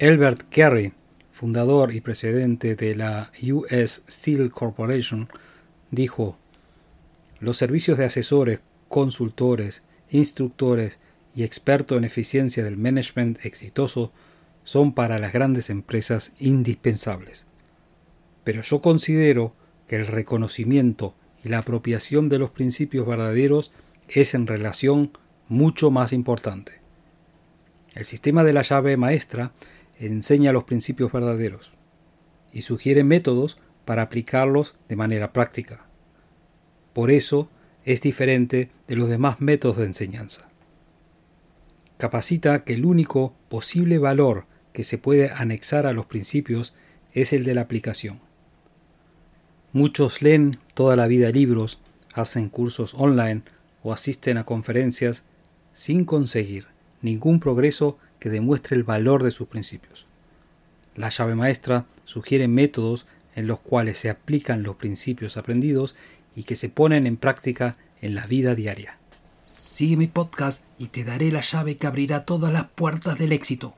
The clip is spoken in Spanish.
Elbert Carey, fundador y presidente de la US Steel Corporation, dijo, los servicios de asesores, consultores, instructores y expertos en eficiencia del management exitoso son para las grandes empresas indispensables. Pero yo considero que el reconocimiento y la apropiación de los principios verdaderos es en relación mucho más importante. El sistema de la llave maestra enseña los principios verdaderos y sugiere métodos para aplicarlos de manera práctica. Por eso es diferente de los demás métodos de enseñanza. Capacita que el único posible valor que se puede anexar a los principios es el de la aplicación. Muchos leen toda la vida libros, hacen cursos online o asisten a conferencias sin conseguir ningún progreso que demuestre el valor de sus principios. La llave maestra sugiere métodos en los cuales se aplican los principios aprendidos y que se ponen en práctica en la vida diaria. Sigue mi podcast y te daré la llave que abrirá todas las puertas del éxito.